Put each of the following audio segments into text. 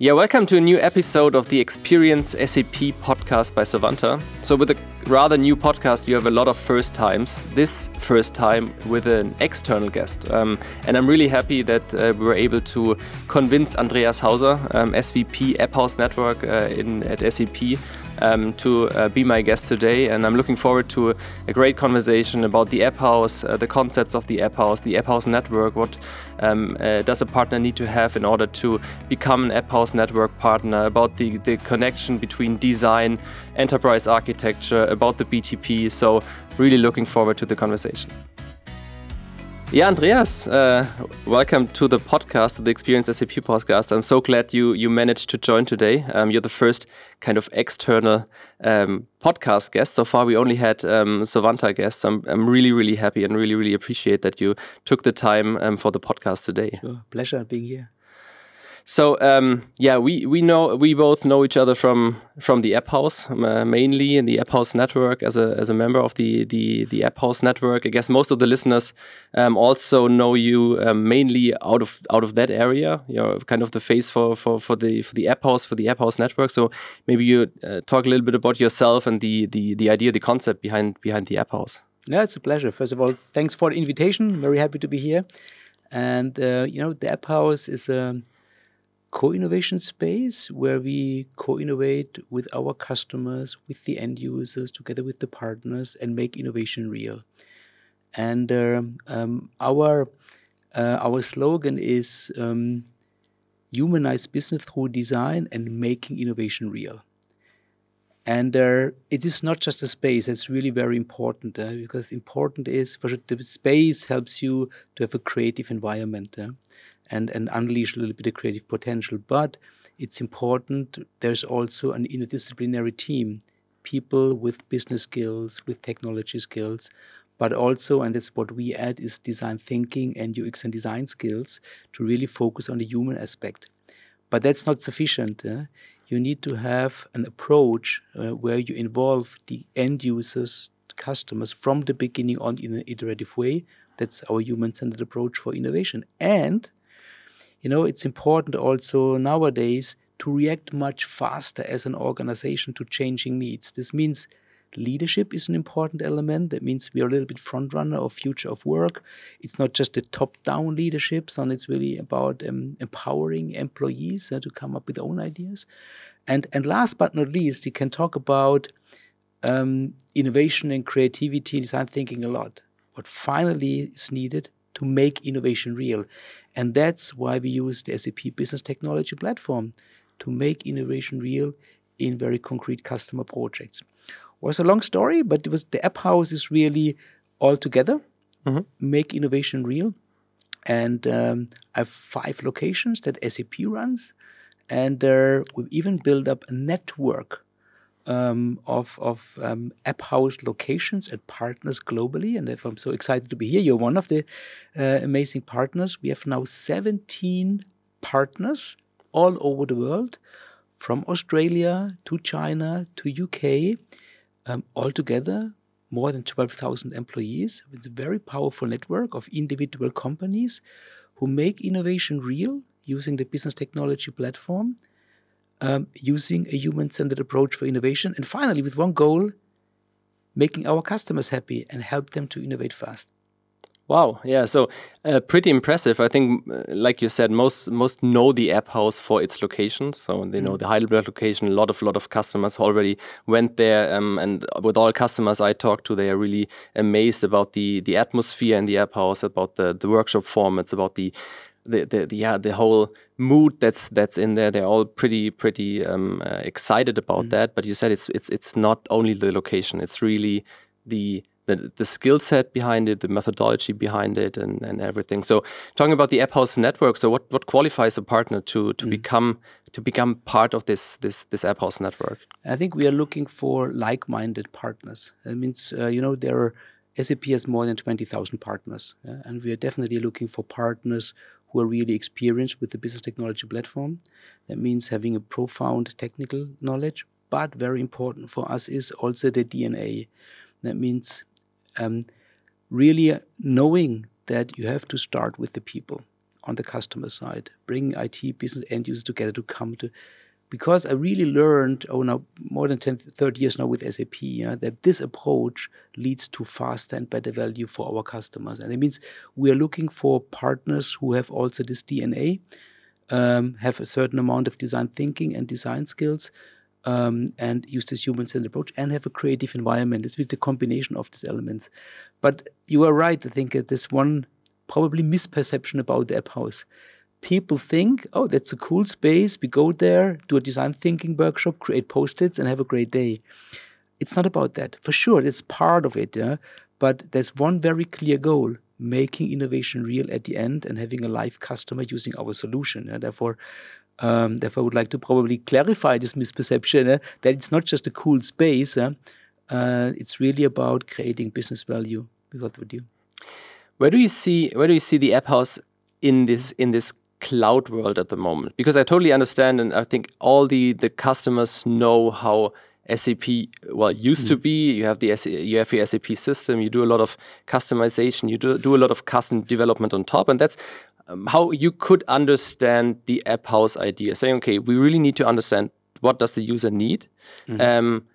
Yeah, welcome to a new episode of the Experience SAP podcast by Sovanta. So, with a rather new podcast, you have a lot of first times. This first time with an external guest. Um, and I'm really happy that uh, we were able to convince Andreas Hauser, um, SVP App House Network uh, in, at SAP, um, to uh, be my guest today. And I'm looking forward to a great conversation about the App House, uh, the concepts of the App House, the App House network. What um, uh, does a partner need to have in order to become an App House network partner? About the, the connection between design, enterprise architecture, about the BTP. So, really looking forward to the conversation. Yeah, Andreas, uh, welcome to the podcast, the Experience SAP podcast. I'm so glad you you managed to join today. Um, you're the first kind of external um, podcast guest. So far, we only had um, Sovanta guests. I'm, I'm really, really happy and really, really appreciate that you took the time um, for the podcast today. Sure. Pleasure being here. So um, yeah, we we know we both know each other from from the App House, uh, mainly in the App House network as a as a member of the the the App House network. I guess most of the listeners um, also know you um, mainly out of out of that area. You're kind of the face for for for the for the App House for the App House network. So maybe you uh, talk a little bit about yourself and the the the idea, the concept behind behind the App House. Yeah, it's a pleasure. First of all, thanks for the invitation. Very happy to be here. And uh, you know, the App House is a co-innovation space where we co-innovate with our customers, with the end users, together with the partners, and make innovation real. And uh, um, our uh, our slogan is um, humanize business through design and making innovation real. And uh, it is not just a space, that's really very important uh, because important is for the space helps you to have a creative environment. And, and unleash a little bit of creative potential. But it's important, there's also an interdisciplinary team, people with business skills, with technology skills, but also, and that's what we add, is design thinking and UX and design skills to really focus on the human aspect. But that's not sufficient. Uh, you need to have an approach uh, where you involve the end users, customers from the beginning on in an iterative way. That's our human centered approach for innovation. And you know, it's important also nowadays to react much faster as an organization to changing needs. This means leadership is an important element. That means we are a little bit front runner of future of work. It's not just the top down leadership, so it's really about um, empowering employees uh, to come up with own ideas. And and last but not least, you can talk about um, innovation and creativity, design thinking a lot. What finally is needed to make innovation real. And that's why we use the SAP Business Technology Platform to make innovation real in very concrete customer projects. It was a long story, but it was the app house is really all together, mm-hmm. make innovation real. And um, I have five locations that SAP runs, and uh, we've even built up a network um, of, of um, app house locations and partners globally. And if I'm so excited to be here, you're one of the uh, amazing partners. We have now 17 partners all over the world, from Australia to China to UK, um, altogether more than 12,000 employees. It's a very powerful network of individual companies who make innovation real using the business technology platform um, using a human centered approach for innovation. And finally, with one goal, making our customers happy and help them to innovate fast. Wow, yeah, so uh, pretty impressive. I think, uh, like you said, most most know the app house for its location. So they know mm. the Heidelberg location. A lot of lot of customers already went there, um, and with all customers I talked to, they are really amazed about the the atmosphere in the app house, about the the workshop formats, about the the, the, the yeah the whole mood that's that's in there they're all pretty pretty um, uh, excited about mm. that but you said it's it's it's not only the location it's really the the, the skill set behind it the methodology behind it and, and everything so talking about the app house network so what what qualifies a partner to to mm. become to become part of this this this app house network i think we are looking for like-minded partners that means uh, you know there are SAP has more than 20,000 partners, yeah? and we are definitely looking for partners who are really experienced with the business technology platform. That means having a profound technical knowledge, but very important for us is also the DNA. That means um, really knowing that you have to start with the people on the customer side, bringing IT, business, end users together to come to. Because I really learned, oh, now more than 10, 30 years now with SAP, yeah, that this approach leads to faster and better value for our customers. And it means we are looking for partners who have also this DNA, um, have a certain amount of design thinking and design skills, um, and use this human-centered approach and have a creative environment. It's with the combination of these elements. But you are right. I think that there's one probably misperception about the app house. People think, oh, that's a cool space. We go there, do a design thinking workshop, create post-its, and have a great day. It's not about that. For sure, it's part of it. Yeah? But there's one very clear goal making innovation real at the end and having a live customer using our solution. Yeah? Therefore, um, therefore, I would like to probably clarify this misperception that it's not just a cool space. Uh, it's really about creating business value with what we do. Where do you see where do you see the app house in this in this cloud world at the moment? Because I totally understand, and I think all the the customers know how SAP well used mm. to be. You have the you have your SAP system. You do a lot of customization. You do do a lot of custom development on top, and that's um, how you could understand the app house idea. Saying, okay, we really need to understand what does the user need. Mm um,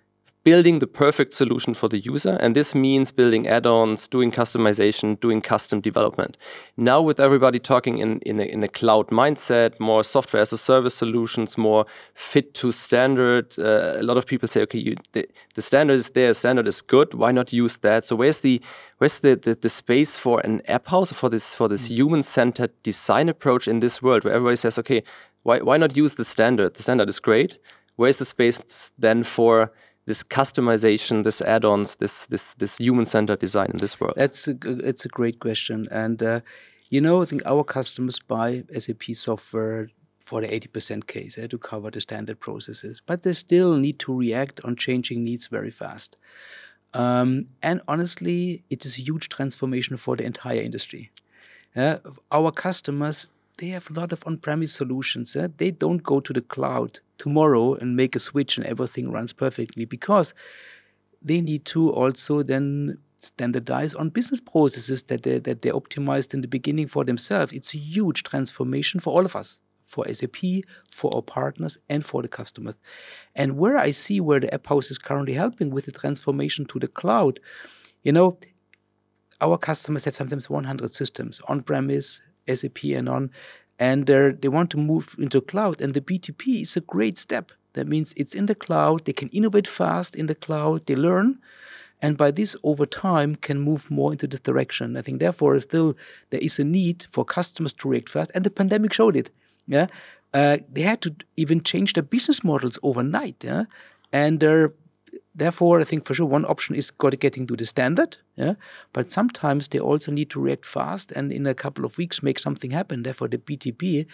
building the perfect solution for the user. And this means building add-ons, doing customization, doing custom development. Now with everybody talking in, in, a, in a cloud mindset, more software as a service solutions, more fit to standard, uh, a lot of people say, okay, you, the, the standard is there, standard is good, why not use that? So where's the where's the, the, the space for an app house, for this for this mm. human-centered design approach in this world where everybody says, okay, why, why not use the standard? The standard is great. Where's the space then for this customization, this add-ons, this this this human-centered design in this world? That's a it's a great question, and uh, you know, I think our customers buy SAP software for the 80% case eh, to cover the standard processes, but they still need to react on changing needs very fast. Um, and honestly, it is a huge transformation for the entire industry. Our customers they have a lot of on-premise solutions. Eh? They don't go to the cloud tomorrow and make a switch and everything runs perfectly because they need to also then standardize on business processes that they, that they optimized in the beginning for themselves. It's a huge transformation for all of us, for SAP, for our partners, and for the customers. And where I see where the App House is currently helping with the transformation to the cloud, you know, our customers have sometimes 100 systems on premise, SAP and on, and they want to move into cloud. And the BTP is a great step. That means it's in the cloud. They can innovate fast in the cloud. They learn, and by this, over time, can move more into this direction. I think, therefore, still there is a need for customers to react fast, and the pandemic showed it. Yeah, uh, they had to even change their business models overnight. Yeah, and they're therefore, I think for sure one option is got getting to the standard. Yeah, but sometimes they also need to react fast and in a couple of weeks make something happen. Therefore, the BTP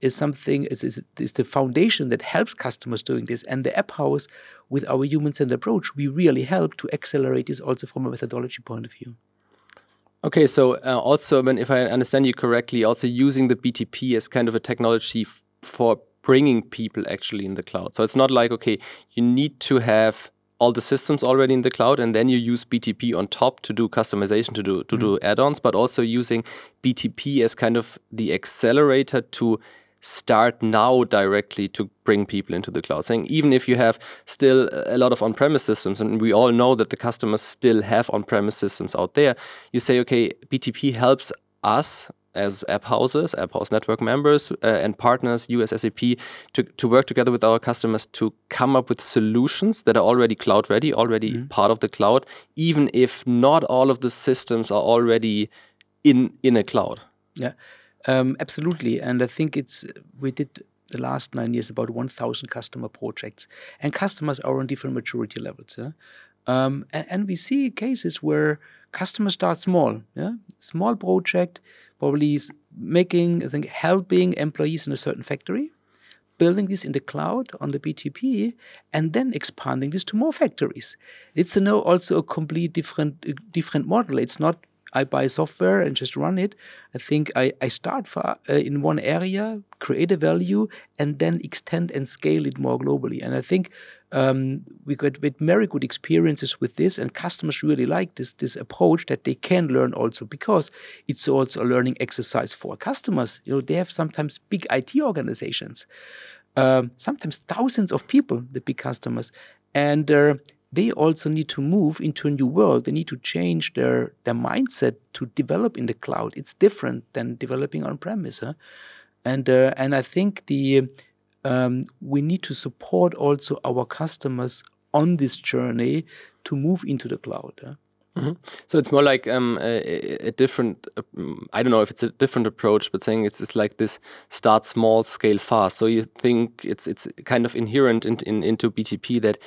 is something is, is, is the foundation that helps customers doing this. And the app house, with our human-centered approach, we really help to accelerate this also from a methodology point of view. Okay, so uh, also, if I understand you correctly, also using the BTP as kind of a technology for bringing people actually in the cloud. So it's not like okay, you need to have all the systems already in the cloud and then you use BTP on top to do customization to do to mm. do add-ons but also using BTP as kind of the accelerator to start now directly to bring people into the cloud saying even if you have still a lot of on-premise systems and we all know that the customers still have on-premise systems out there you say okay BTP helps us as app houses, app house network members uh, and partners, US SAP, to, to work together with our customers to come up with solutions that are already cloud ready, already mm -hmm. part of the cloud, even if not all of the systems are already in in a cloud. Yeah, um, absolutely. And I think it's we did the last nine years about 1,000 customer projects, and customers are on different maturity levels. Yeah? Um, and, and we see cases where customers start small, yeah, small project probably making, I think, helping employees in a certain factory, building this in the cloud on the BTP, and then expanding this to more factories. It's a no, also a complete different different model. It's not I buy software and just run it. I think I, I start for, uh, in one area, create a value, and then extend and scale it more globally. And I think um, we got very good experiences with this, and customers really like this this approach that they can learn also because it's also a learning exercise for customers. You know, they have sometimes big IT organizations, um, sometimes thousands of people, the big customers, and uh, they also need to move into a new world. They need to change their their mindset to develop in the cloud. It's different than developing on premise, huh? and uh, and I think the um, we need to support also our customers on this journey to move into the cloud. Huh? Mm -hmm. So it's more like um, a, a, different. Um, I don't know if it's a different approach, but saying it's, it's like this: start small, scale fast. So you think it's it's kind of inherent in, in, into BTP that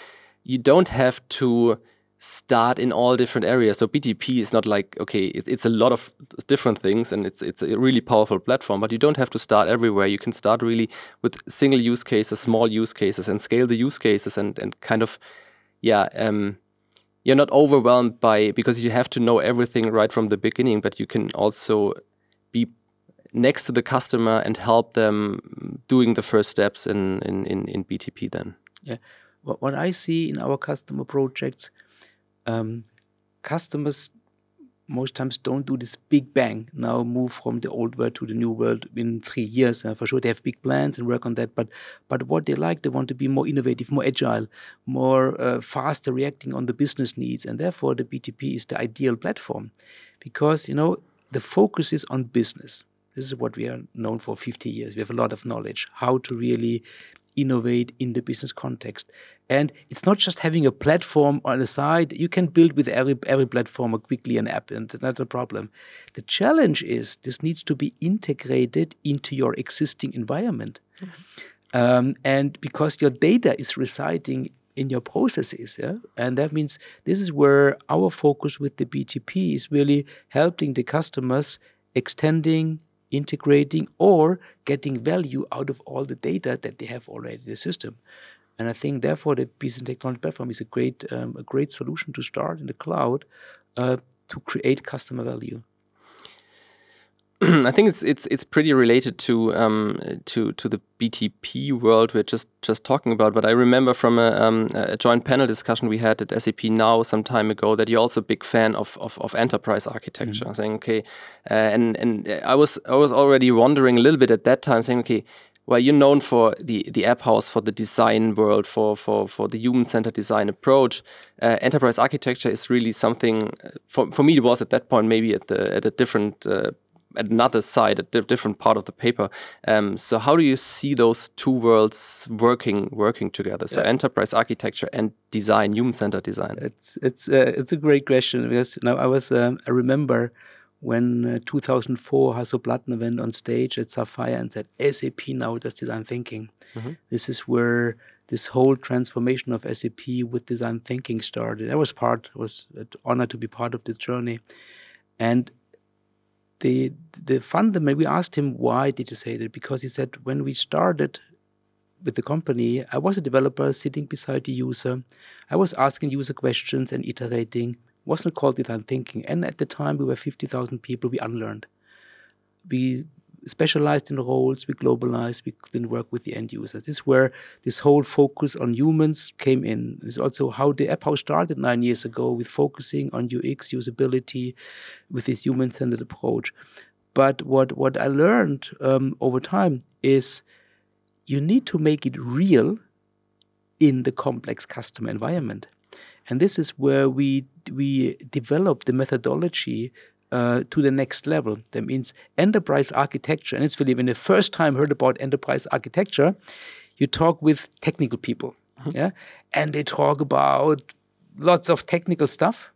you don't have to start in all different areas. So BTP is not like okay, it, it's a lot of different things, and it's it's a really powerful platform. But you don't have to start everywhere. You can start really with single use cases, small use cases, and scale the use cases, and and kind of yeah. Um, you're not overwhelmed by because you have to know everything right from the beginning, but you can also be next to the customer and help them doing the first steps in in in, in BTP. Then, yeah, what, what I see in our customer projects, um, customers most times don't do this big bang now move from the old world to the new world in three years uh, for sure they have big plans and work on that but but what they like they want to be more innovative more agile more uh, faster reacting on the business needs and therefore the btp is the ideal platform. Because you know the focus is on business. This is what we are known for 50 years. We have a lot of knowledge. How to really innovate in the business context. And it's not just having a platform on the side. You can build with every every platform quickly an app, and that's not a problem. The challenge is this needs to be integrated into your existing environment. Mm-hmm. Um, and because your data is residing in your processes, yeah? and that means this is where our focus with the BTP is really helping the customers extending integrating or getting value out of all the data that they have already in the system. And I think, therefore, the business technology platform is a great, um, a great solution to start in the cloud uh, to create customer value. I think it's it's it's pretty related to um, to to the BTP world we're just just talking about. But I remember from a, um, a, joint panel discussion we had at SAP now some time ago that you're also a big fan of of, of enterprise architecture. Mm. Saying okay, uh, and and I was I was already wondering a little bit at that time, saying okay. Well, you're known for the, the app house, for the design world, for, for, for the human centered design approach. Uh, enterprise architecture is really something, uh, for, for me, it was at that point maybe at, the, at a different uh, another side, a different part of the paper. Um, so how do you see those two worlds working working together? So yeah. enterprise architecture and design, human centered design. It's it's uh, it's a great question because now I was um, I remember when uh, 2004 Hasso Plattner went on stage at Sapphire and said SAP now does design thinking. Mm -hmm. This is where this whole transformation of SAP with design thinking started. I was part was honored to be part of this journey, and the the fundamental we asked him why did you say that because he said when we started with the company i was a developer sitting beside the user. I was asking user questions and iterating. Wasn't called design thinking and at the time we were 50000 people. We unlearned. We specialized in roles, we globalized, we didn't work with the end users. This is where this whole focus on humans came in. It's also how the app house started nine years ago with focusing on UX usability with this human-centered approach. But what, what I learned um, over time is you need to make it real in the complex customer environment. And this is where we we develop the methodology uh, to the next level. That means enterprise architecture. And it's really when the first time heard about enterprise architecture, you talk with technical people, mm-hmm. yeah, and they talk about lots of technical stuff.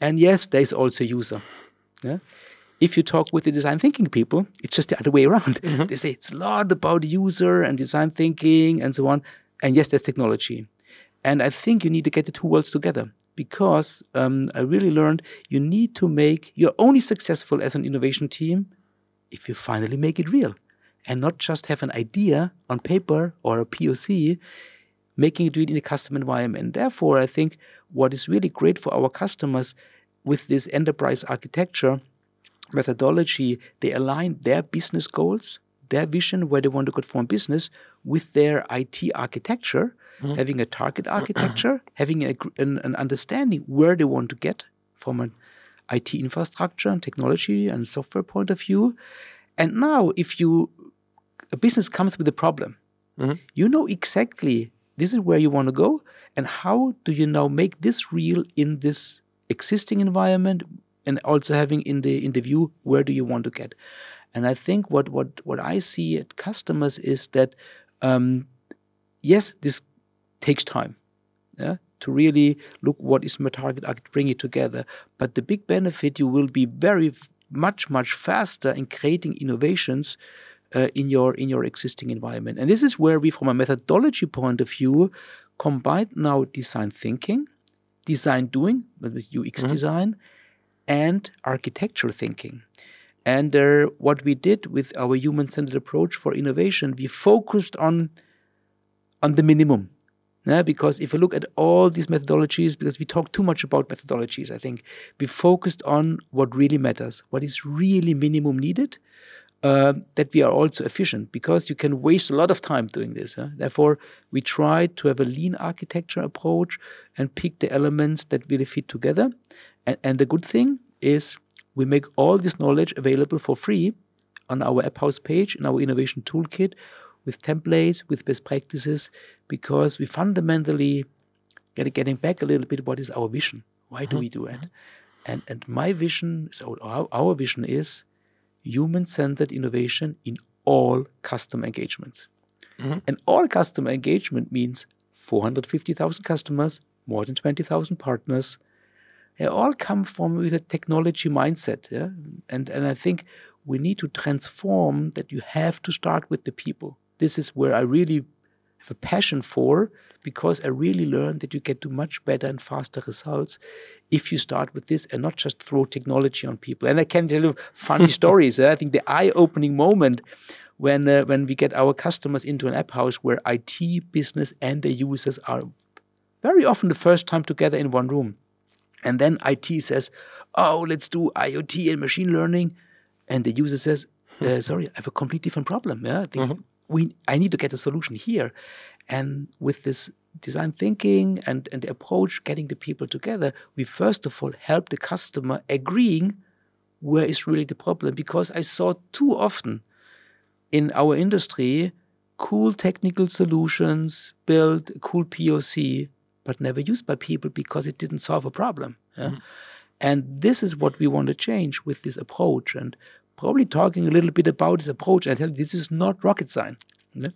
And yes, there's also user. Yeah. If you talk with the design thinking people, it's just the other way around. Mm-hmm. They say it's a lot about user and design thinking and so on. And yes, there's technology. And I think you need to get the two worlds together because um, I really learned you need to make, you're only successful as an innovation team if you finally make it real and not just have an idea on paper or a POC, making it real in a custom environment. And therefore, I think what is really great for our customers, with this enterprise architecture methodology, they align their business goals, their vision, where they want to go from business, with their IT architecture, mm-hmm. having a target architecture, having a, an, an, understanding where they want to get from an IT infrastructure and technology and software point of view. And now, if you a business comes with a problem, mm-hmm. you know exactly this is where you want to go, and how do you now make this real in this existing environment, and also having in the in the view where do you want to get. And I think what what what I see at customers is that um, yes, this takes time. Yeah, to really look what is my target, I bring it together. But the big benefit, you will be very much much faster in creating innovations uh, in your in your existing environment. And this is where we, from a methodology point of view, combine now design thinking, design doing with UX mm-hmm. design, and architecture thinking. And uh, what we did with our human-centered approach for innovation, we focused on on the minimum. Yeah, because if you look at all these methodologies, because we talk too much about methodologies, I think we focused on what really matters, what is really minimum needed, uh, that we are also efficient because you can waste a lot of time doing this. Huh? Therefore, we try to have a lean architecture approach and pick the elements that really fit together. And, and the good thing is we make all this knowledge available for free on our App House page in our innovation toolkit with templates, with best practices, because we fundamentally get getting back a little bit what is our vision? Why do mm-hmm. we do it? And and my vision, so our, our vision is human-centered innovation in all customer engagements. Mm-hmm. And all customer engagement means 450,000 customers, more than 20,000 partners, they all come from with a technology mindset. Yeah? And, and I think we need to transform that you have to start with the people. This is where I really have a passion for because I really learned that you get to much better and faster results if you start with this and not just throw technology on people. And I can tell you funny stories. I think the eye-opening moment when uh, when we get our customers into an app house where IT, business, and the users are very often the first time together in one room. And then IT says, oh, let's do IoT and machine learning. And the user says, uh, sorry, I have a completely different problem. Yeah, think mm-hmm. We, I need to get a solution here. And with this design thinking and, and the approach, getting the people together, we first of all help the customer agreeing where is really the problem. Because I saw too often in our industry cool technical solutions, build a cool POC, but never used by people because it didn't solve a problem. Yeah? Mm-hmm. And this is what we want to change with this approach. And probably talking a little bit about this approach, I tell you, this is not rocket science. Yeah?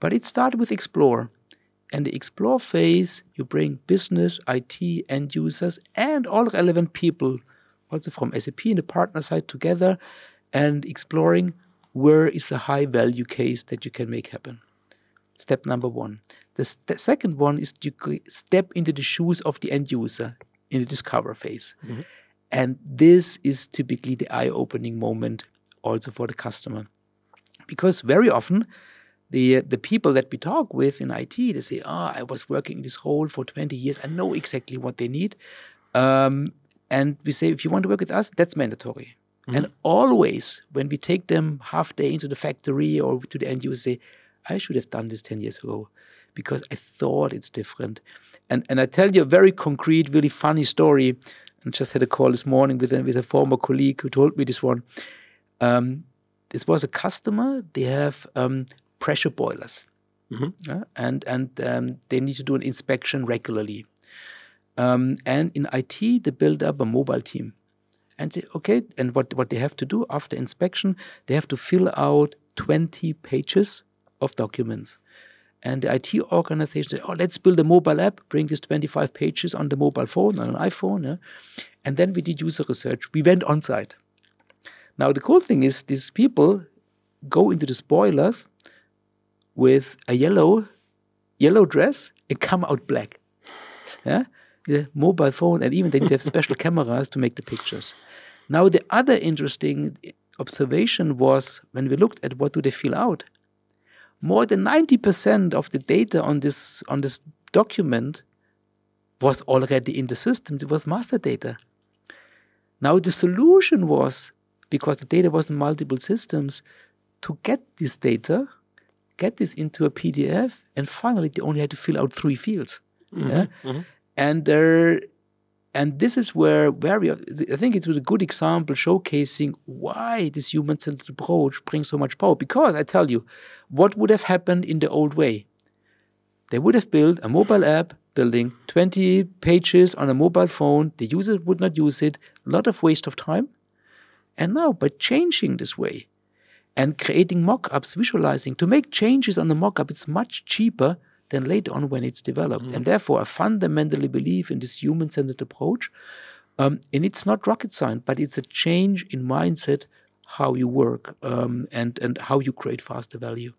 But it started with Explore. And the Explore phase, you bring business, IT, end users, and all relevant people, also from SAP and the partner side together, and exploring where is a high value case that you can make happen. Step number one. The, st- second one is you step into the shoes of the end user in the discover phase. Mm-hmm. And this is typically the eye opening moment also for the customer. Because very often, the, the people that we talk with in IT, they say, Oh, I was working in this role for 20 years. I know exactly what they need. Um, and we say, If you want to work with us, that's mandatory. Mm-hmm. And always, when we take them half day into the factory or to the end user, say, I should have done this 10 years ago because I thought it's different. And and I tell you a very concrete, really funny story. And just had a call this morning with a, with a former colleague who told me this one. Um, this was a customer. They have um, pressure boilers, mm-hmm. and and um, they need to do an inspection regularly. Um, and in IT, they build up a mobile team, and say, okay. And what what they have to do after inspection, they have to fill out twenty pages of documents. And the IT organization said, oh, let's build a mobile app, bring this 25 pages on the mobile phone, on an iPhone. Yeah? And then we did user research. We went on site. Now, the cool thing is, these people go into the spoilers with a yellow, yellow dress and come out black. Yeah? The mobile phone, and even they have special cameras to make the pictures. Now, the other interesting observation was when we looked at what do they fill out, more than 90% of the data on this on this document was already in the system. It was master data. Now the solution was because the data was in multiple systems to get this data, get this into a PDF, and finally they only had to fill out three fields. Mm-hmm. Yeah? Mm-hmm. And there and this is where, we, I think it was a good example showcasing why this human centered approach brings so much power. Because I tell you, what would have happened in the old way? They would have built a mobile app building 20 pages on a mobile phone. The user would not use it. A lot of waste of time. And now, by changing this way and creating mock ups, visualizing, to make changes on the mock up, it's much cheaper than later on when it's developed. Mm. And therefore, I fundamentally believe in this human centered approach. Um, and it's not rocket science, but it's a change in mindset, how you work, um, and, and how you create faster value.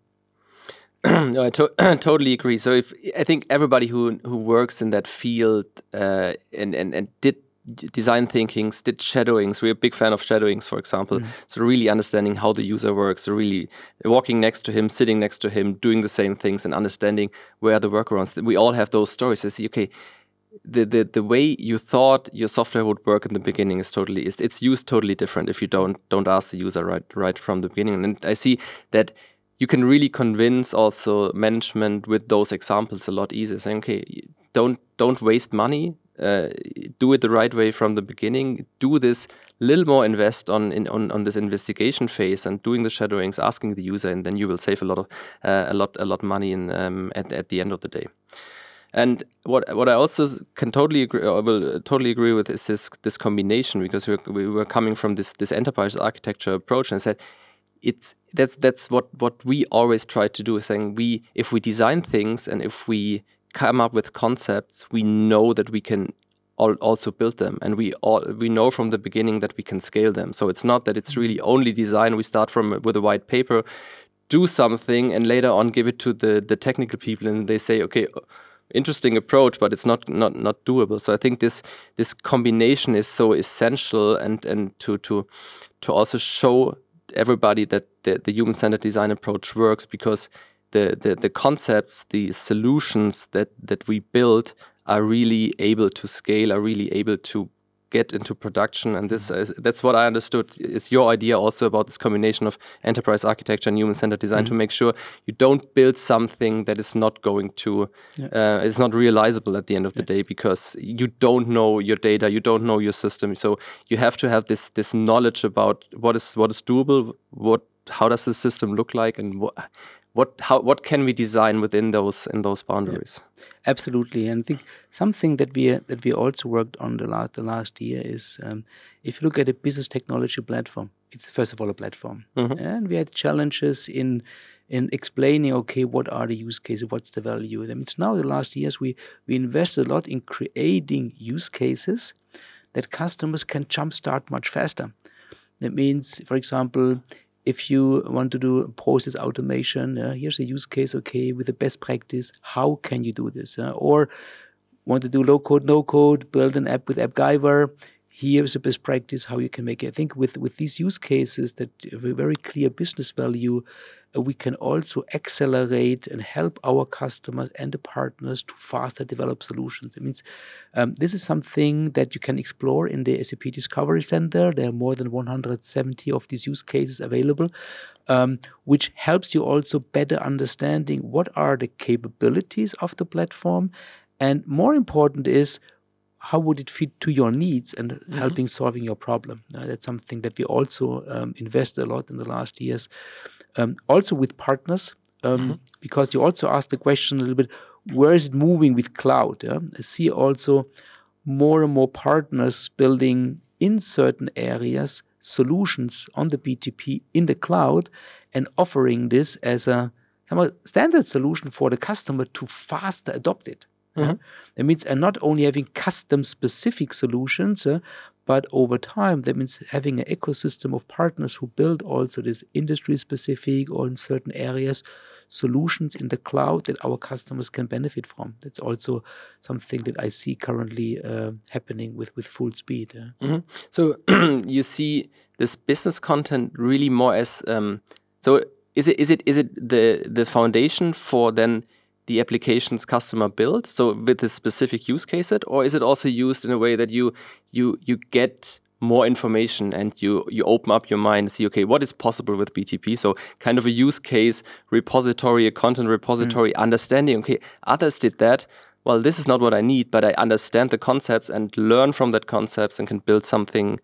no, I to totally agree. So if I think everybody who who works in that field uh, and, and and did design thinkings, did shadowings. We're a big fan of shadowings, for example. Mm. So really understanding how the user works, so really walking next to him, sitting next to him, doing the same things, and understanding where the workarounds. We all have those stories. I see, okay, the, the the way you thought your software would work in the beginning is totally is it's used totally different if you don't don't ask the user right right from the beginning. And I see that you can really convince also management with those examples a lot easier saying okay don't don't waste money uh, do it the right way from the beginning. Do this little more invest on in, on on this investigation phase and doing the shadowings, asking the user, and then you will save a lot of uh, a lot a lot money in um, at at the end of the day. And what what I also can totally agree, or will totally agree with is this this combination because we we were coming from this this enterprise architecture approach and said it's that's that's what what we always try to do is saying we if we design things and if we come up with concepts, we know that we can also build them. And we all we know from the beginning that we can scale them. So it's not that it's really only design. We start from with a white paper do something and later on give it to the the technical people and they say okay interesting approach but it's not not not doable. So i think this this combination is so essential and and to to to also show everybody that the, the human centered design approach works because the, the, the concepts, the solutions that, that we build are really able to scale, are really able to get into production. And this is, that's what I understood is your idea also about this combination of enterprise architecture and human centered design mm -hmm. to make sure you don't build something that is not going to, yeah. uh, it's not realizable at the end of yeah. the day because you don't know your data, you don't know your system. So you have to have this this knowledge about what is what is doable, what how does the system look like, and what what how what can we design within those in those boundaries? Yeah, absolutely. And i think something that we that we also worked on the last the last year is um, if you look at a business technology platform it's first of all a platform. Mm -hmm. and we had challenges in in explaining okay what are the use cases? What's the value of them? It's now the last years we we invested a lot in creating use cases that customers can jumpstart much faster. That means for example if you want to do process automation, uh, here's a use case, okay, with the best practice, how can you do this? Uh, or want to do low code, no code, build an app with AppGyver, here's a best practice, how you can make it. I think with, with these use cases that have a very clear business value, we can also accelerate and help our customers and the partners to faster develop solutions. It means um, this is something that you can explore in the SAP Discovery Center. There are more than 170 of these use cases available, um, which helps you also better understanding what are the capabilities of the platform. And more important is how would it fit to your needs and mm-hmm. helping solving your problem. Uh, that's something that we also um, invest a lot in the last years um, also with partners, um, mm -hmm. because you also asked the question a little bit, where is it moving with cloud? Yeah? I see also more and more partners building in certain areas solutions on the BTP in the cloud and offering this as a standard solution for the customer to faster adopt it. Mm -hmm. That means and not only having custom specific solutions, uh, but over time, that means having an ecosystem of partners who build also this industry specific or in certain areas solutions in the cloud that our customers can benefit from. That's also something that I see currently uh, happening with, with full speed. Mm -hmm. So you see this business content really more as um, so is it is it is it the the foundation for then the applications customer build so with a specific use case it or is it also used in a way that you you you get more information and you you open up your mind and see okay what is possible with btp so kind of a use case repository a content repository mm. understanding okay others did that well this is not what i need but i understand the concepts and learn from that concepts and can build something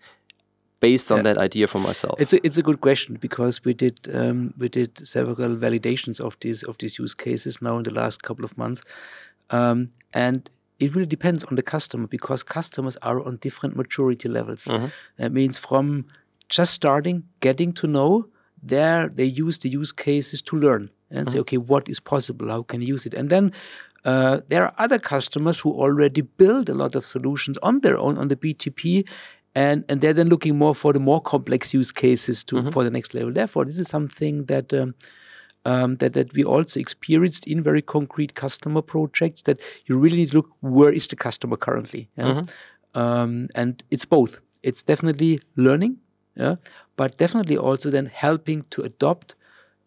based on yeah. that idea for myself it's a, it's a good question because we did um, we did several validations of these of these use cases now in the last couple of months um, and it really depends on the customer because customers are on different maturity levels. Mm-hmm. That means from just starting, getting to know, there they use the use cases to learn and mm-hmm. say, okay, what is possible? How can I use it? And then uh, there are other customers who already build a lot of solutions on their own on the BTP. And, and they're then looking more for the more complex use cases to mm-hmm. for the next level. Therefore, this is something that um, um, that, that we also experienced in very concrete customer projects that you really need to look where is the customer currently. Yeah? Mm-hmm. Um, and it's both. It's definitely learning, yeah, but definitely also then helping to adopt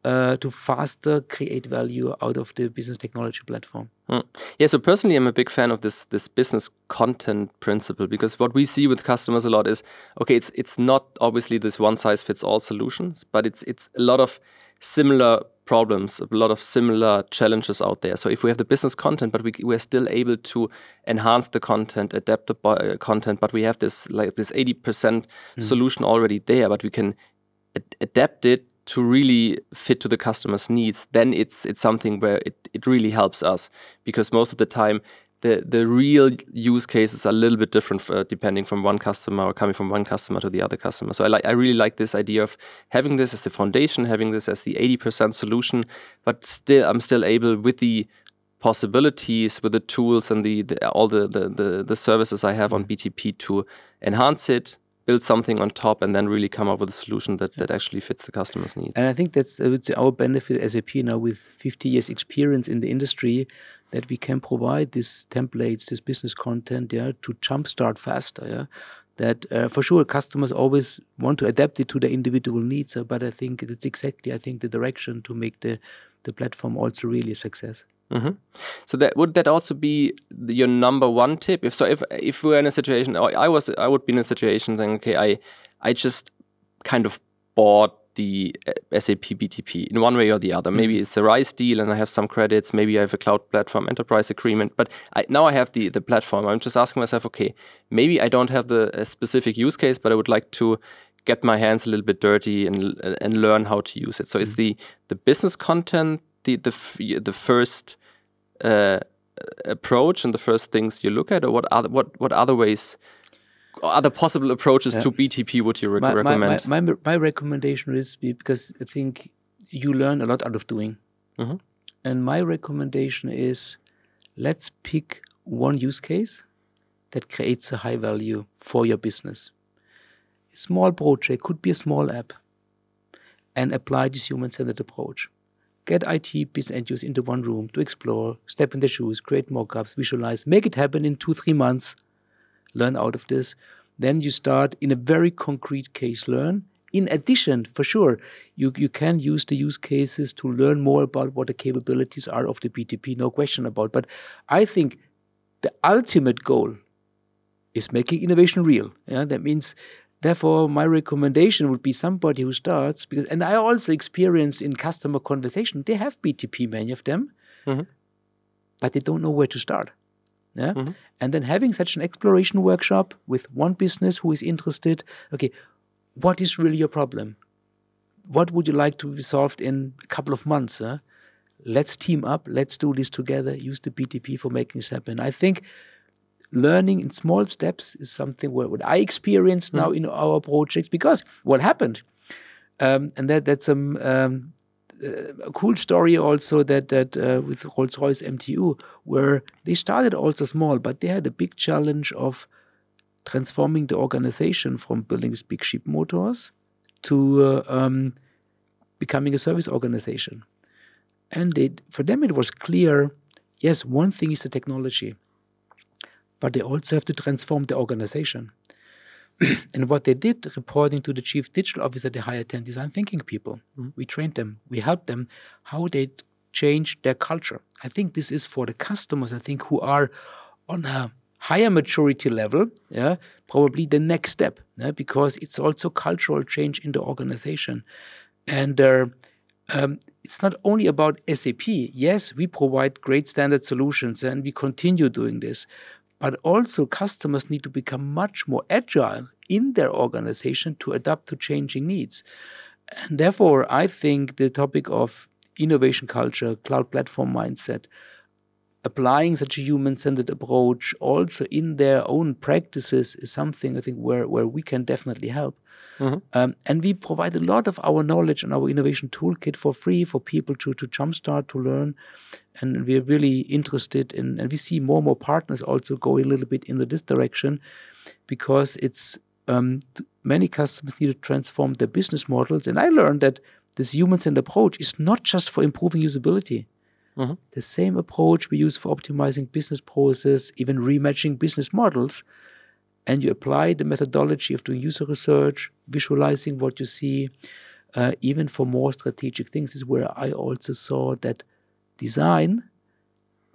uh, to faster create value out of the business technology platform. Mm. Yeah, so personally, I'm a big fan of this this business content principle because what we see with customers a lot is okay, it's it's not obviously this one size fits all solutions, but it's it's a lot of similar problems, a lot of similar challenges out there. So if we have the business content, but we we're still able to enhance the content, adapt the uh, content, but we have this like this eighty percent mm. solution already there, but we can ad adapt it to really fit to the customer's needs. Then it's it's something where it it really helps us because most of the time the the real use cases are a little bit different uh, depending from one customer or coming from one customer to the other customer. So I like I really like this idea of having this as the foundation, having this as the 80% solution, but still I'm still able with the possibilities with the tools and the, the all the, the the services I have on BTP to enhance it, build something on top, and then really come up with a solution that, that actually fits the customer's needs. And I think that's uh, it's our benefit as SAP now with 50 years experience in the industry that we can provide these templates, this business content, yeah, to jumpstart faster, yeah. That uh, for sure customers always want to adapt it to their individual needs, uh, but I think it's exactly I think the direction to make the the platform also really a success. Mm -hmm. So that would that also be your number one tip? If so, if if we're in a situation, I was, I would be in a situation saying, okay, I I just kind of bought the uh, SAP BTP in one way or the other. Maybe mm-hmm. it's a RISE deal and I have some credits. Maybe I have a cloud platform enterprise agreement. But I, now I have the, the platform. I'm just asking myself, okay, maybe I don't have the specific use case, but I would like to get my hands a little bit dirty and and learn how to use it. So mm -hmm. is the the business content the the the first uh, approach and the first things you look at, or what other what what other ways other possible approaches yeah. to BTP would you my, recommend? My, my, my, recommendation is because I think you learn a lot out of doing. Mm -hmm. And my recommendation is let's pick one use case that creates a high value for your business. A small project could be a small app and apply this human centered approach. Get IT, business and use into one room to explore, step in the shoes, create mockups, visualize, make it happen in two, three months learn out of this. Then you start in a very concrete case learn. In addition, for sure, you, you can use the use cases to learn more about what the capabilities are of the BTP, no question about. But I think the ultimate goal is making innovation real. Yeah? That means therefore my recommendation would be somebody who starts because and i also experienced in customer conversation they have btp many of them mm-hmm. but they don't know where to start yeah? Mm-hmm. And then having such an exploration workshop with one business who is interested, okay, what is really your problem? What would you like to be solved in a couple of months? Huh? Let's team up, let's do this together, use the BTP for making this happen. I think learning in small steps is something where, what I experience now in our projects because what happened, um, and that that's um, a cool story also that that uh, with Rolls Royce MTU, where they started also small, but they had a big challenge of transforming the organization from building these big ship motors to uh, um, becoming a service organization. And they, for them, it was clear yes, one thing is the technology, but they also have to transform the organization. and what they did, reporting to the chief digital officer, they hired 10 design thinking people. Mm-hmm. We trained them, we helped them how they change their culture. I think this is for the customers, I think, who are on a higher maturity level, yeah, probably the next step, yeah, because it's also cultural change in the organization. And uh, um, it's not only about SAP. Yes, we provide great standard solutions and we continue doing this, but also customers need to become much more agile in their organization to adapt to changing needs. And therefore, I think the topic of innovation culture, cloud platform mindset, applying such a human-centered approach also in their own practices is something I think where, where we can definitely help. Mm-hmm. Um, and we provide a lot of our knowledge and our innovation toolkit for free for people to, to jumpstart, to learn. And we're really interested in, and we see more and more partners also going a little bit in this direction because it's um, many customers need to transform their business models. And I learned that this human centered approach is not just for improving usability. Mm-hmm. The same approach we use for optimizing business process, even rematching business models, and you apply the methodology of doing user research, visualizing what you see, uh, even for more strategic things, is where I also saw that design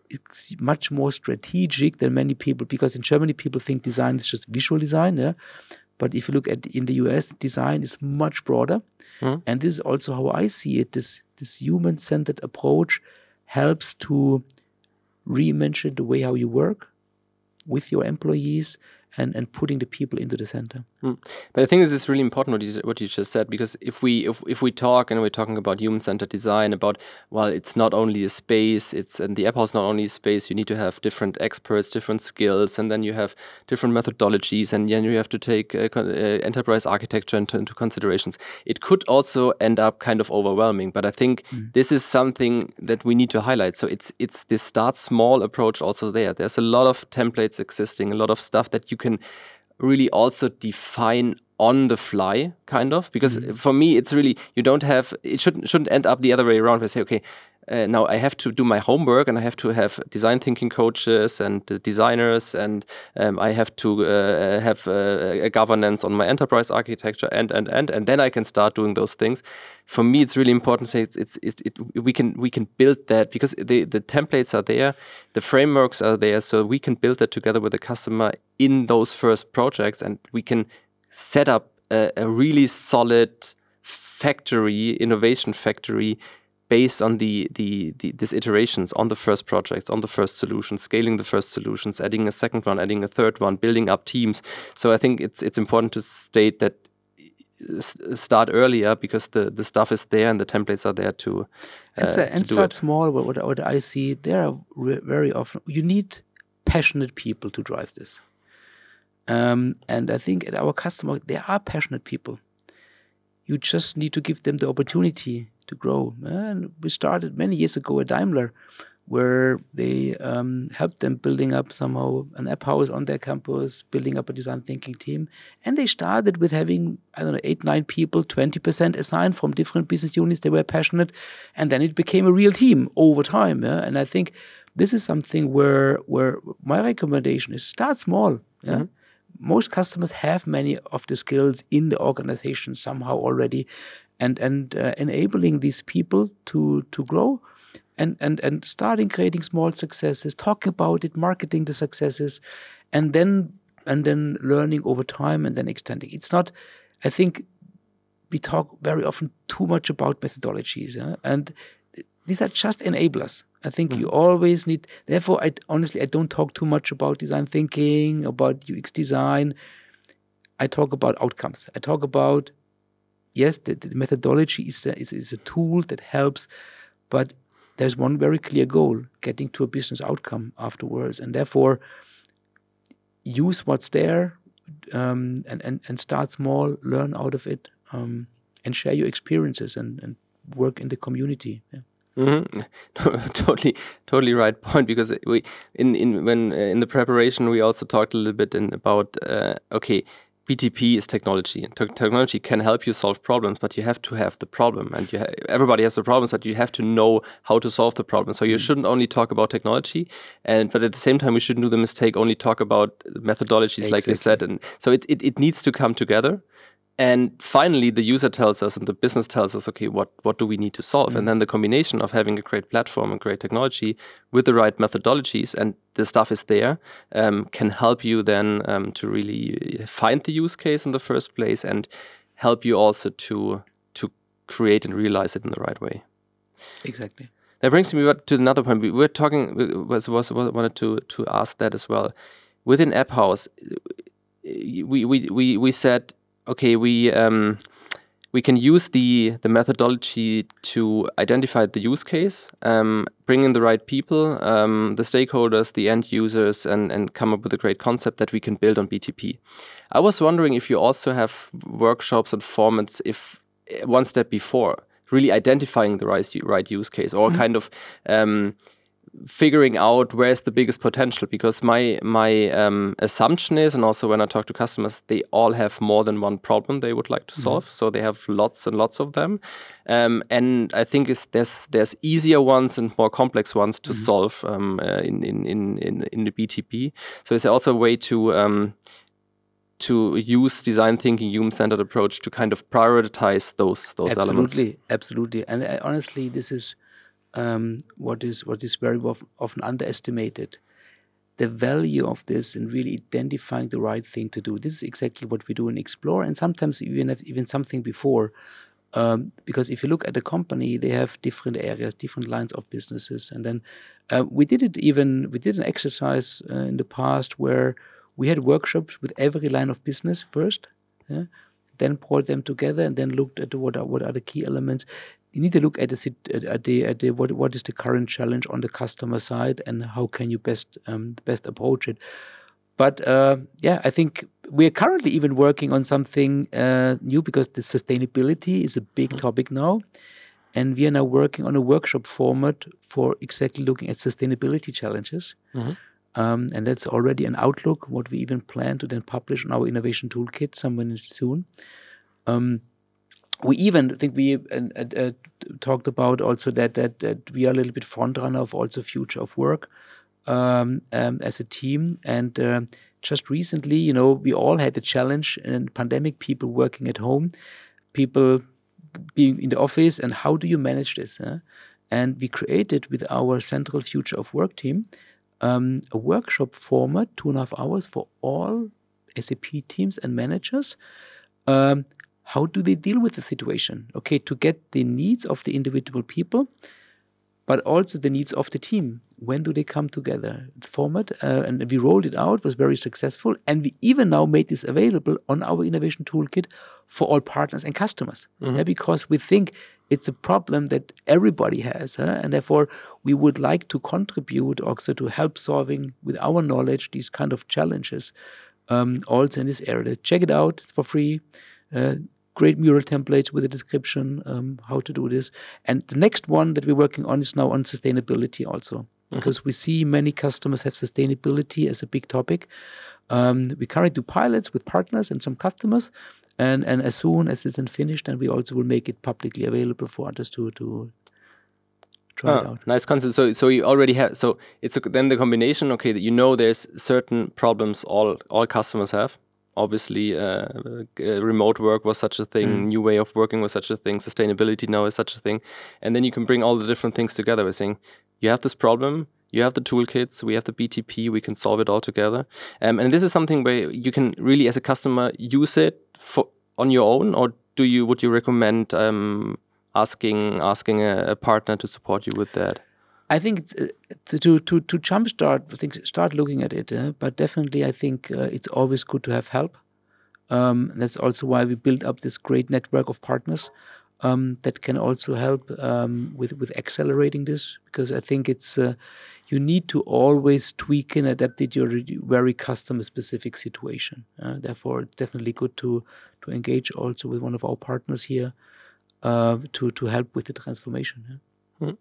is much more strategic than many people, because in Germany people think design is just visual design, yeah? But if you look at in the US, design is much broader, mm. and this is also how I see it. This this human centered approach helps to reimagine the way how you work with your employees and, and putting the people into the center. Mm. But I think this is really important what you, what you just said because if we if, if we talk and we're talking about human centered design about well it's not only a space it's and the app house not only a space you need to have different experts different skills and then you have different methodologies and then you have to take uh, uh, enterprise architecture into, into, considerations. It could also end up kind of overwhelming, but I think mm. this is something that we need to highlight. So it's it's this start small approach also there. There's a lot of templates existing, a lot of stuff that you can really also define on the fly kind of because mm -hmm. for me it's really you don't have it shouldn't shouldn't end up the other way around where I say okay uh, now I have to do my homework and I have to have design thinking coaches and uh, designers and um, I have to uh, have uh, a governance on my enterprise architecture and and and and then I can start doing those things. For me, it's really important to say it's, it's it, it, we can we can build that because the the templates are there, the frameworks are there, so we can build that together with the customer in those first projects and we can set up a, a really solid factory innovation factory based on the, the, the these iterations on the first projects, on the first solutions, scaling the first solutions, adding a second one, adding a third one, building up teams. So I think it's it's important to state that start earlier because the, the stuff is there and the templates are there to uh, and, so, and to start small. What, what I see there are very often you need passionate people to drive this, um, and I think at our customer there are passionate people. You just need to give them the opportunity to grow. And we started many years ago at Daimler, where they um, helped them building up somehow an app house on their campus, building up a design thinking team. And they started with having, I don't know, eight, nine people, 20% assigned from different business units. They were passionate. And then it became a real team over time. Yeah? And I think this is something where, where my recommendation is start small. Yeah? Mm-hmm most customers have many of the skills in the organization somehow already and and uh, enabling these people to to grow. And and and starting creating small successes talking about it marketing the successes and then and then learning over time and then extending. It's not i think we talk very often too much about methodologies yeah? and these are just enablers. I think mm. you always need therefore i honestly i don't talk too much about design thinking about ux design. I talk about outcomes. I talk about yes, the, the methodology is, is, is a tool that helps, but there's one very clear goal getting to a business outcome afterwards. And therefore, use what's there um, and, and, and start small, learn out of it, um, and share your experiences and, and work in the community. Yeah. Mm -hmm. totally, totally right point. Because we in in when uh, in the preparation we also talked a little bit in about uh, okay, BTP is technology. Te technology can help you solve problems, but you have to have the problem, and ha everybody has the problems, but you have to know how to solve the problem. So you mm. shouldn't only talk about technology, and but at the same time, we shouldn't do the mistake only talk about methodologies, exactly. like you said. And so it, it, it needs to come together and finally the user tells us and the business tells us okay what what do we need to solve? Mm. and then the combination of having a great platform and great technology with the right methodologies and the stuff is there um, can help you then um, to really find the use case in the first place and help you also to to create and realize it in the right way. Exactly. That brings me to another point. We were talking was was wanted to to ask that as well. Within app house we we we, we said okay, we um, we can use the the methodology to identify the use case, um, bring in the right people, um, the stakeholders, the end users, and and come up with a great concept that we can build on BTP. I was wondering if you also have workshops and formats if one step before really identifying the right right use case or mm -hmm. kind of um, figuring out where's the biggest potential because my my um, assumption is and also when i talk to customers they all have more than one problem they would like to mm-hmm. solve mm -hmm. so they have lots and lots of them um, and i think there's there's easier ones and more complex ones to mm -hmm. solve um, uh, in, in, in, in the btp so it's also a way to um, to use design thinking human centered approach to kind of prioritize those those absolutely, elements absolutely absolutely and uh, honestly this is um, what is what is very often underestimated. The value of this and really identifying the right thing to do. This is exactly what we do in Explore, and sometimes even have even something before. Um, because if you look at the company, they have different areas, different lines of businesses, and then uh, we did it even we did an exercise uh, in the past where we had workshops with every line of business first, yeah? then brought them together, and then looked at what are what are the key elements you need to look at the, at the, at the what, what is the current challenge on the customer side and how can you best um, best approach it. But uh, yeah, I think we are currently even working on something uh, new because the sustainability is a big mm -hmm. topic now, and we are now working on a workshop format for exactly looking at sustainability challenges. Mm -hmm. um, and that's already an outlook. What we even plan to then publish on our innovation toolkit somewhere soon. Um, we even think we uh, talked about also that, that that we are a little bit front runner of also future of work um, um, as a team and uh, just recently you know we all had the challenge in pandemic people working at home people being in the office and how do you manage this huh? and we created with our central future of work team um, a workshop format two and a half hours for all sap teams and managers um, how do they deal with the situation? Okay, to get the needs of the individual people, but also the needs of the team. When do they come together? Format, uh, and we rolled it out, was very successful, and we even now made this available on our innovation toolkit for all partners and customers, mm-hmm. yeah, because we think it's a problem that everybody has, huh? and therefore we would like to contribute also to help solving with our knowledge these kind of challenges. Um, also in this area, check it out for free. Uh, great mural templates with a description um, how to do this. And the next one that we're working on is now on sustainability also, mm-hmm. because mm-hmm. we see many customers have sustainability as a big topic. Um, we currently do pilots with partners and some customers. And, and as soon as it's finished, then we also will make it publicly available for others to, to try oh, it out. Nice concept. So, so you already have. So it's a, then the combination. Okay, that you know there's certain problems all all customers have obviously uh, uh, remote work was such a thing mm. new way of working was such a thing sustainability now is such a thing. And then you can bring all the different things together. By saying you have this problem you have the toolkits we have the btp we can solve it all together. Um, and this is something where you can really as a customer use it for on your own or do you would you recommend um, asking asking a, a partner to support you with that I think uh, to to to jumpstart, think start looking at it. Uh, but definitely, I think uh, it's always good to have help. Um, that's also why we built up this great network of partners um, that can also help um, with with accelerating this. Because I think it's uh, you need to always tweak and adapt it to your very customer specific situation. Uh, therefore, it's definitely good to to engage also with one of our partners here uh, to to help with the transformation. Yeah? Mm.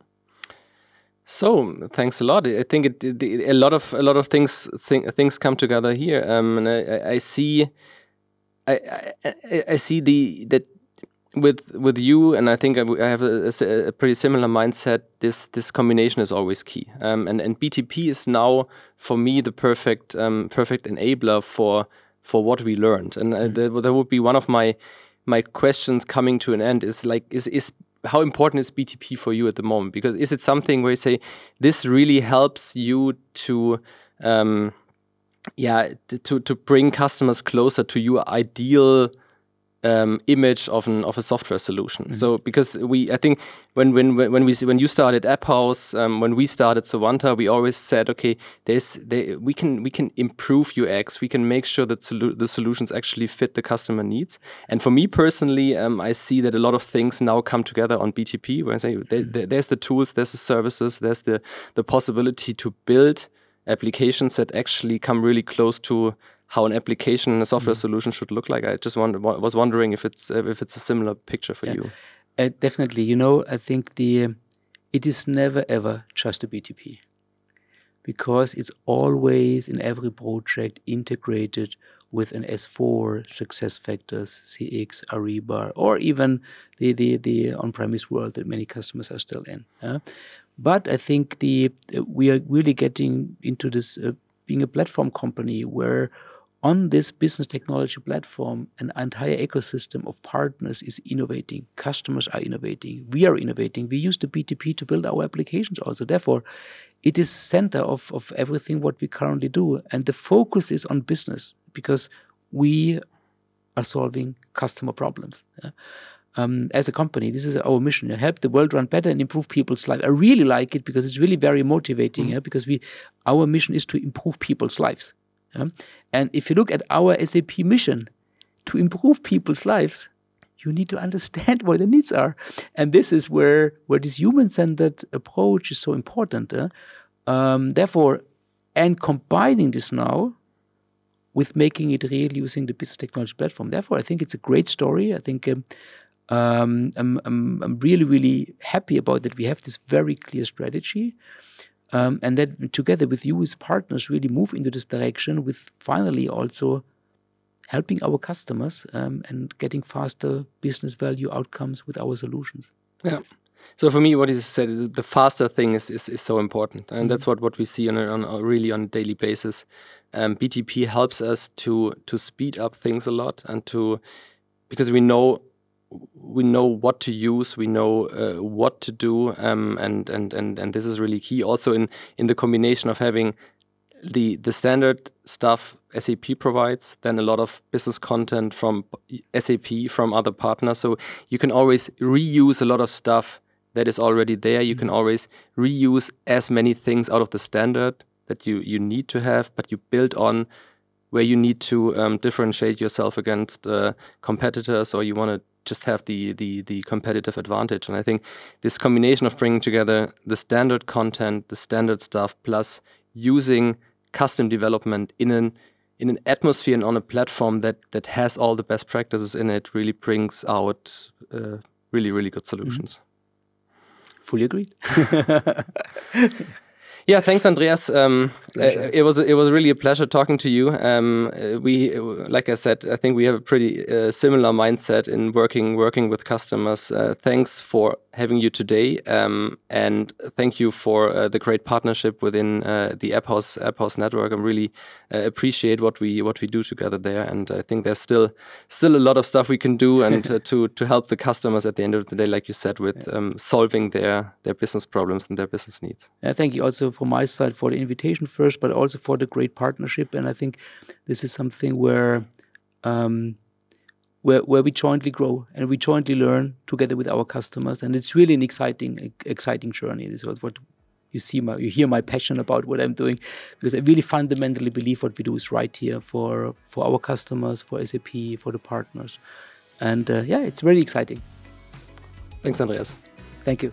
So thanks a lot. I think it, it, a lot of a lot of things th things come together here, um, and I, I see, I, I, I see the that with with you, and I think I have a, a, pretty similar mindset. This this combination is always key, um, and and BTP is now for me the perfect um, perfect enabler for for what we learned, and uh, mm. that, that would be one of my my questions coming to an end is like is is how important is BTP for you at the moment? Because is it something where you say this really helps you to um, yeah to to bring customers closer to your ideal um, image of an of a software solution. Mm -hmm. So because we, I think when when when we when you started App House, um, when we started Sovanta, we always said, okay, there's there, we can we can improve UX, we can make sure that solu the solutions actually fit the customer needs. And for me personally, um, I see that a lot of things now come together on BTP. Where I say there, there, there's the tools, there's the services, there's the the possibility to build applications that actually come really close to how an application, a software mm -hmm. solution should look like. I just wonder, was wondering if it's uh, if it's a similar picture for yeah. you. Uh, definitely, you know, I think the it is never ever just a BTP because it's always in every project integrated with an S4, SuccessFactors, CX, Ariba, or even the the, the on-premise world that many customers are still in. But I think the we are really getting into this uh, being a platform company where on this business technology platform, an entire ecosystem of partners is innovating. Customers are innovating. We are innovating. We use the BTP to build our applications also. Therefore, it is center of, of everything what we currently do. And the focus is on business because we are solving customer problems. Yeah? Um, as a company, this is our mission: to help the world run better and improve people's lives. I really like it because it's really very motivating. Mm. Yeah? Because we, our mission is to improve people's lives. Yeah? And if you look at our SAP mission to improve people's lives, you need to understand what the needs are. And this is where, where this human centered approach is so important. Uh? Um, therefore, and combining this now with making it real using the business technology platform. Therefore, I think it's a great story. I think um, um, I'm, I'm, I'm, really, really happy about that we have this very clear strategy. Um, and that together with you as partners really move into this direction with finally also helping our customers um, and getting faster business value outcomes with our solutions. Yeah. So for me, what he said is the faster thing is, is, is so important, and that's what, what we see on a, on a really on a daily basis. Um, BTP helps us to to speed up things a lot and to because we know we know what to use, we know uh, what to do, um, and and and and this is really key. Also in in the combination of having the the standard stuff SAP provides, then a lot of business content from SAP from other partners. So you can always reuse a lot of stuff that is already there. You can mm-hmm. always reuse as many things out of the standard that you you need to have, but you build on where you need to um, differentiate yourself against uh, competitors or you want to just have the, the the competitive advantage. And I think this combination of bringing together the standard content, the standard stuff, plus using custom development in an in an atmosphere and on a platform that that has all the best practices in it really brings out uh, really really good solutions. Mm -hmm. Fully agreed. Yeah, thanks, Andreas. Um, uh, it was it was really a pleasure talking to you. Um, we, like I said, I think we have a pretty uh, similar mindset in working working with customers. Uh, thanks for having you today, um, and thank you for uh, the great partnership within uh, the App House App House network. I really uh, appreciate what we what we do together there, and I think there's still still a lot of stuff we can do and to to help the customers at the end of the day, like you said, with um, solving their their business problems and their business needs. Yeah, thank you also from my side for the invitation first, but also for the great partnership. And I think this is something where um, where where we jointly grow and we jointly learn together with our customers. And it's really an exciting exciting journey. This is what you see my you hear my passion about what I'm doing because I really fundamentally believe what we do is right here for for our customers, for SAP, for the partners. And uh, yeah, it's very exciting. Thanks, Andreas. Thank you.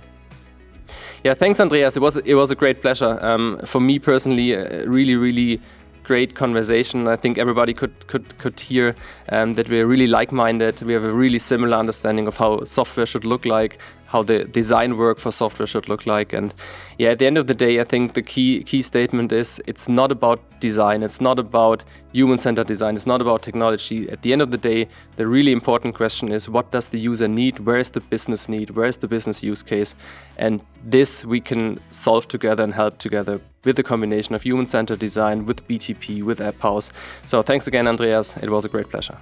Yeah, thanks, Andreas. It was it was a great pleasure. Um, for me personally, uh, really, really great conversation. I think everybody could could could hear um, that we're really like-minded. We have a really similar understanding of how software should look like, how the design work for software should look like. And yeah, at the end of the day, I think the key key statement is it's not about design. It's not about human-centered design. It's not about technology. At the end of the day, the really important question is what does the user need? Where is the business need? Where is the business use case? And this we can solve together and help together with the combination of human-centered design, with BTP, with App House. So thanks again, Andreas. It was a great pleasure.